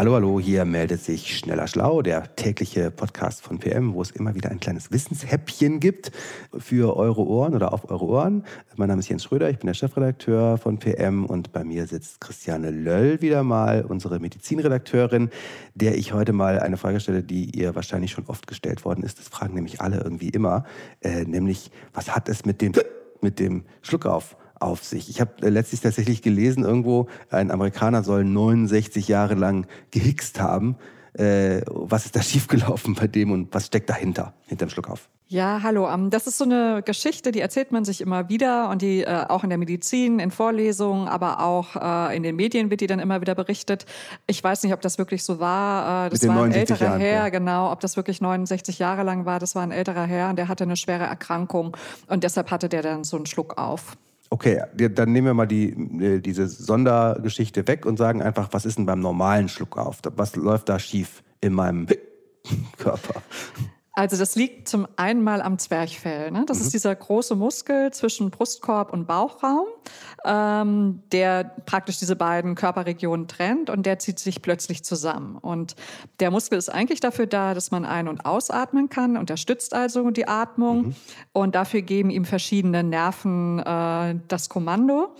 Hallo, hallo, hier meldet sich Schneller Schlau, der tägliche Podcast von PM, wo es immer wieder ein kleines Wissenshäppchen gibt für eure Ohren oder auf eure Ohren. Mein Name ist Jens Schröder, ich bin der Chefredakteur von PM und bei mir sitzt Christiane Löll wieder mal, unsere Medizinredakteurin, der ich heute mal eine Frage stelle, die ihr wahrscheinlich schon oft gestellt worden ist. Das fragen nämlich alle irgendwie immer, äh, nämlich, was hat es mit dem, mit dem Schluck auf auf sich. Ich habe äh, letztlich tatsächlich gelesen, irgendwo, ein Amerikaner soll 69 Jahre lang gehickst haben. Äh, was ist da schiefgelaufen bei dem und was steckt dahinter, hinterm Schluckauf? Ja, hallo. Ähm, das ist so eine Geschichte, die erzählt man sich immer wieder und die äh, auch in der Medizin, in Vorlesungen, aber auch äh, in den Medien wird die dann immer wieder berichtet. Ich weiß nicht, ob das wirklich so war. Äh, das war ein älterer Jahren, Herr, ja. genau. Ob das wirklich 69 Jahre lang war, das war ein älterer Herr und der hatte eine schwere Erkrankung und deshalb hatte der dann so einen Schluck auf. Okay, dann nehmen wir mal die, äh, diese Sondergeschichte weg und sagen einfach, was ist denn beim normalen Schluckauf? Was läuft da schief in meinem Körper? Also das liegt zum einen mal am Zwerchfell. Ne? Das mhm. ist dieser große Muskel zwischen Brustkorb und Bauchraum, ähm, der praktisch diese beiden Körperregionen trennt und der zieht sich plötzlich zusammen. Und der Muskel ist eigentlich dafür da, dass man ein- und ausatmen kann, unterstützt also die Atmung. Mhm. Und dafür geben ihm verschiedene Nerven äh, das Kommando.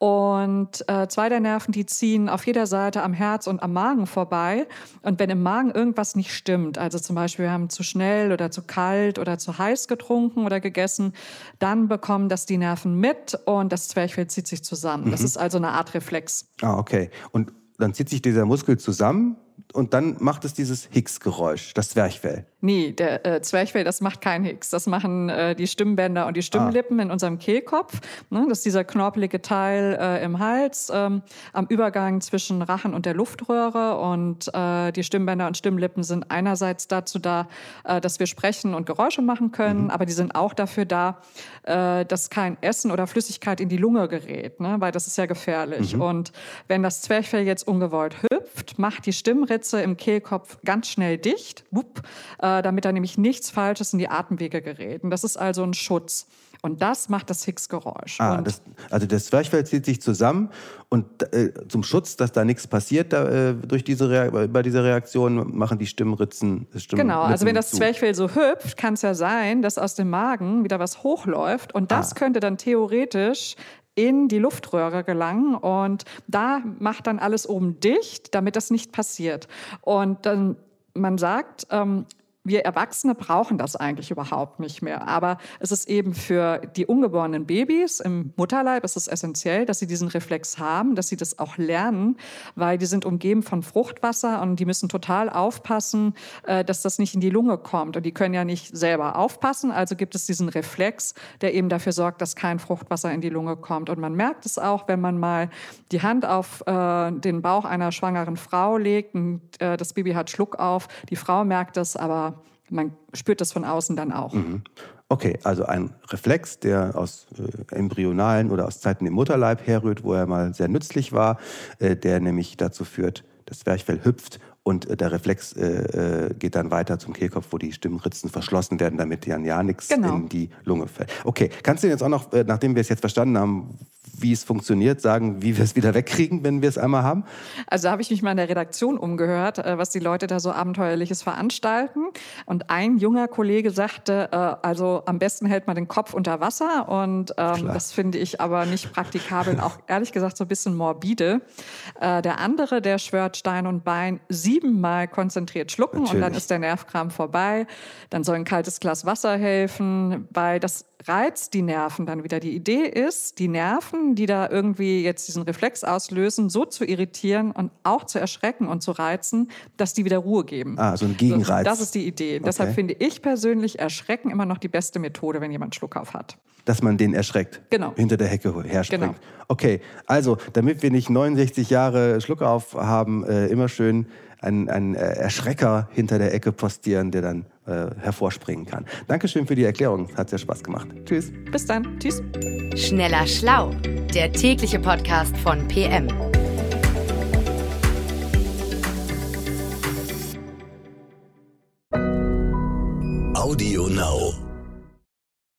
Und äh, zwei der Nerven, die ziehen auf jeder Seite am Herz und am Magen vorbei. Und wenn im Magen irgendwas nicht stimmt, also zum Beispiel wir haben zu schnell oder zu kalt oder zu heiß getrunken oder gegessen, dann bekommen das die Nerven mit und das Zwerchfell zieht sich zusammen. Mhm. Das ist also eine Art Reflex. Ah, okay. Und dann zieht sich dieser Muskel zusammen und dann macht es dieses Hicks-Geräusch, das Zwerchfell. Nee, der äh, Zwerchfell, das macht kein Hicks. Das machen äh, die Stimmbänder und die Stimmlippen ah. in unserem Kehlkopf. Ne? Das ist dieser knorpelige Teil äh, im Hals, ähm, am Übergang zwischen Rachen und der Luftröhre. Und äh, die Stimmbänder und Stimmlippen sind einerseits dazu da, äh, dass wir sprechen und Geräusche machen können, mhm. aber die sind auch dafür da, äh, dass kein Essen oder Flüssigkeit in die Lunge gerät, ne? weil das ist ja gefährlich. Mhm. Und wenn das Zwerchfell jetzt ungewollt hüpft, macht die Stimmritze im Kehlkopf ganz schnell dicht. Wupp, äh, damit da nämlich nichts Falsches in die Atemwege gerät. Und das ist also ein Schutz. Und das macht das Higgs-Geräusch. Ah, das, also das Zwerchfell zieht sich zusammen und äh, zum Schutz, dass da nichts passiert da, äh, durch diese bei dieser Reaktion, machen die Stimmritzen. Stimmen genau, also wenn das Zwerchfell so hüpft, kann es ja sein, dass aus dem Magen wieder was hochläuft und das ah. könnte dann theoretisch in die Luftröhre gelangen und da macht dann alles oben dicht, damit das nicht passiert. Und dann man sagt, ähm, wir Erwachsene brauchen das eigentlich überhaupt nicht mehr. Aber es ist eben für die ungeborenen Babys im Mutterleib ist es essentiell, dass sie diesen Reflex haben, dass sie das auch lernen, weil die sind umgeben von Fruchtwasser und die müssen total aufpassen, äh, dass das nicht in die Lunge kommt. Und die können ja nicht selber aufpassen. Also gibt es diesen Reflex, der eben dafür sorgt, dass kein Fruchtwasser in die Lunge kommt. Und man merkt es auch, wenn man mal die Hand auf äh, den Bauch einer schwangeren Frau legt und äh, das Baby hat Schluck auf. Die Frau merkt es, aber man spürt das von außen dann auch. Mhm. Okay, also ein Reflex, der aus äh, embryonalen oder aus Zeiten im Mutterleib herrührt, wo er mal sehr nützlich war, äh, der nämlich dazu führt, das Zwerchfell hüpft und äh, der Reflex äh, äh, geht dann weiter zum Kehlkopf, wo die Stimmritzen verschlossen werden, damit dann ja nichts genau. in die Lunge fällt. Okay, kannst du jetzt auch noch, äh, nachdem wir es jetzt verstanden haben, wie es funktioniert, sagen, wie wir es wieder wegkriegen, wenn wir es einmal haben? Also da habe ich mich mal in der Redaktion umgehört, äh, was die Leute da so abenteuerliches veranstalten. Und ein junger Kollege sagte, äh, also am besten hält man den Kopf unter Wasser. Und ähm, das finde ich aber nicht praktikabel und auch ehrlich gesagt so ein bisschen morbide. Äh, der andere, der schwört Stein und Bein siebenmal konzentriert schlucken Natürlich. und dann ist der Nervkram vorbei. Dann soll ein kaltes Glas Wasser helfen, weil das reizt die Nerven dann wieder. Die Idee ist, die Nerven, die da irgendwie jetzt diesen Reflex auslösen, so zu irritieren und auch zu erschrecken und zu reizen, dass die wieder Ruhe geben. Ah, so ein Gegenreiz. das ist die Idee. Okay. Deshalb finde ich persönlich Erschrecken immer noch die beste Methode, wenn jemand Schluckauf hat. Dass man den erschreckt. Genau. Hinter der Hecke herspringt. Genau. Okay, also damit wir nicht 69 Jahre Schluckauf haben, äh, immer schön einen, einen äh, Erschrecker hinter der Ecke postieren, der dann äh, hervorspringen kann. Dankeschön für die Erklärung. Hat sehr Spaß gemacht. Tschüss. Bis dann. Tschüss. Schneller Schlau, der tägliche Podcast von PM.